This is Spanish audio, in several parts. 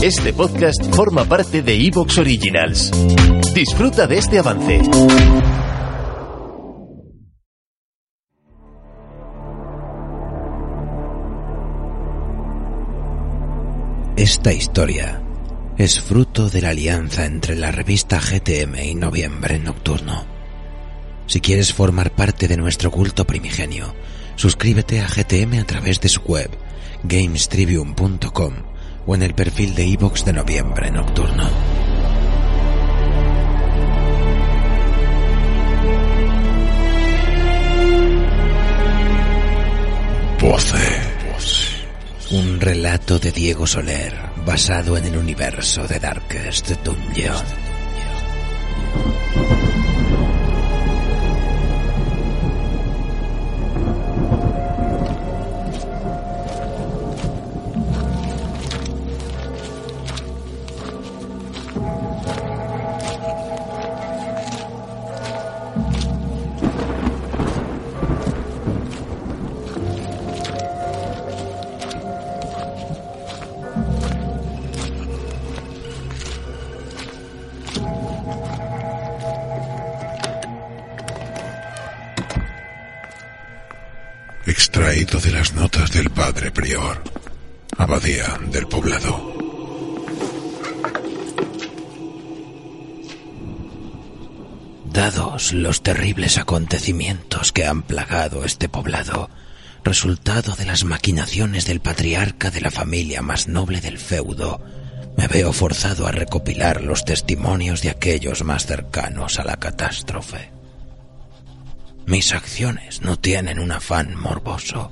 Este podcast forma parte de Evox Originals. Disfruta de este avance. Esta historia es fruto de la alianza entre la revista GTM y Noviembre Nocturno. Si quieres formar parte de nuestro culto primigenio, suscríbete a GTM a través de su web, gamestribune.com o en el perfil de iVoox de Noviembre Nocturno. Un relato de Diego Soler basado en el universo de Darkest Dungeon. Extraído de las notas del padre prior, abadía del poblado. Dados los terribles acontecimientos que han plagado este poblado, resultado de las maquinaciones del patriarca de la familia más noble del feudo, me veo forzado a recopilar los testimonios de aquellos más cercanos a la catástrofe. Mis acciones no tienen un afán morboso.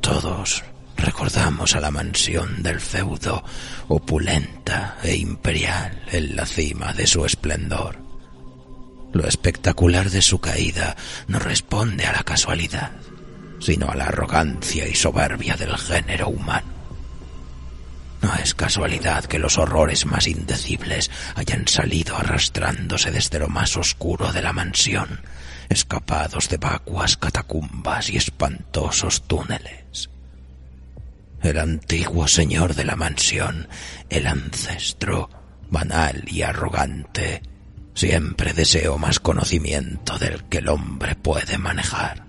Todos recordamos a la mansión del feudo, opulenta e imperial en la cima de su esplendor. Lo espectacular de su caída no responde a la casualidad, sino a la arrogancia y soberbia del género humano. No es casualidad que los horrores más indecibles hayan salido arrastrándose desde lo más oscuro de la mansión, escapados de vacuas catacumbas y espantosos túneles. El antiguo señor de la mansión, el ancestro, banal y arrogante, siempre deseó más conocimiento del que el hombre puede manejar.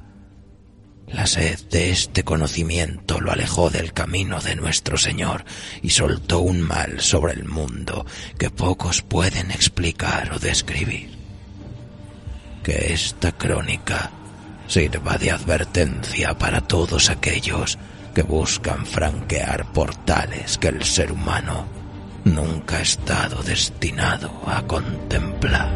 La sed de este conocimiento lo alejó del camino de nuestro Señor y soltó un mal sobre el mundo que pocos pueden explicar o describir. Que esta crónica sirva de advertencia para todos aquellos que buscan franquear portales que el ser humano nunca ha estado destinado a contemplar.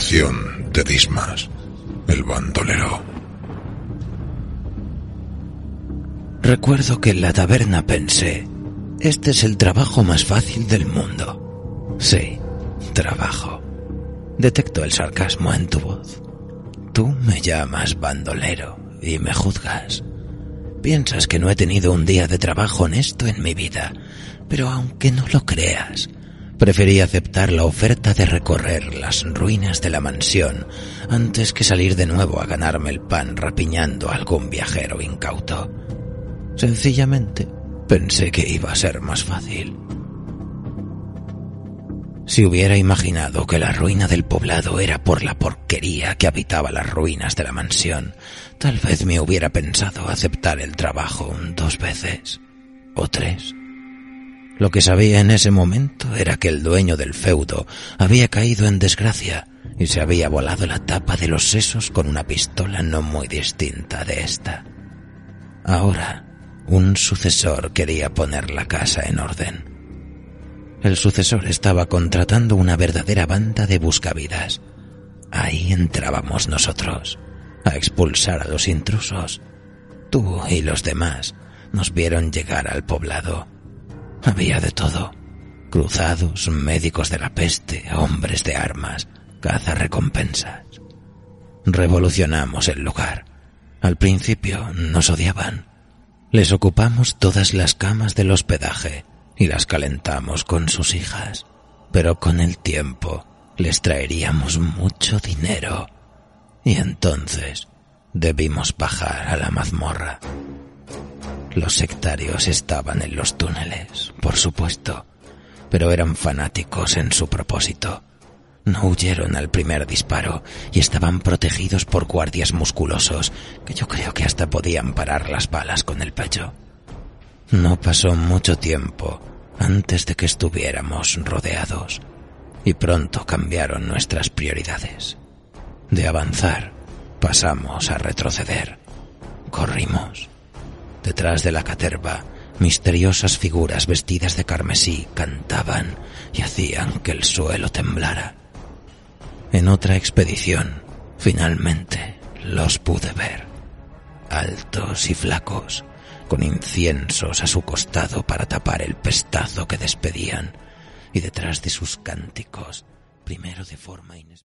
De Dismas, el bandolero. Recuerdo que en la taberna pensé, este es el trabajo más fácil del mundo. Sí, trabajo. Detecto el sarcasmo en tu voz. Tú me llamas bandolero y me juzgas. Piensas que no he tenido un día de trabajo honesto en mi vida, pero aunque no lo creas, Preferí aceptar la oferta de recorrer las ruinas de la mansión antes que salir de nuevo a ganarme el pan rapiñando a algún viajero incauto. Sencillamente pensé que iba a ser más fácil. Si hubiera imaginado que la ruina del poblado era por la porquería que habitaba las ruinas de la mansión, tal vez me hubiera pensado aceptar el trabajo dos veces o tres. Lo que sabía en ese momento era que el dueño del feudo había caído en desgracia y se había volado la tapa de los sesos con una pistola no muy distinta de esta. Ahora, un sucesor quería poner la casa en orden. El sucesor estaba contratando una verdadera banda de buscavidas. Ahí entrábamos nosotros, a expulsar a los intrusos. Tú y los demás nos vieron llegar al poblado había de todo. Cruzados, médicos de la peste, hombres de armas, recompensas. Revolucionamos el lugar. Al principio nos odiaban. Les ocupamos todas las camas del hospedaje y las calentamos con sus hijas. Pero con el tiempo les traeríamos mucho dinero. Y entonces debimos bajar a la mazmorra. Los sectarios estaban en los túneles, por supuesto, pero eran fanáticos en su propósito. No huyeron al primer disparo y estaban protegidos por guardias musculosos que yo creo que hasta podían parar las balas con el pecho. No pasó mucho tiempo antes de que estuviéramos rodeados y pronto cambiaron nuestras prioridades. De avanzar pasamos a retroceder. Corrimos Detrás de la caterva, misteriosas figuras vestidas de carmesí cantaban y hacían que el suelo temblara. En otra expedición, finalmente, los pude ver, altos y flacos, con inciensos a su costado para tapar el pestazo que despedían, y detrás de sus cánticos, primero de forma inesperada.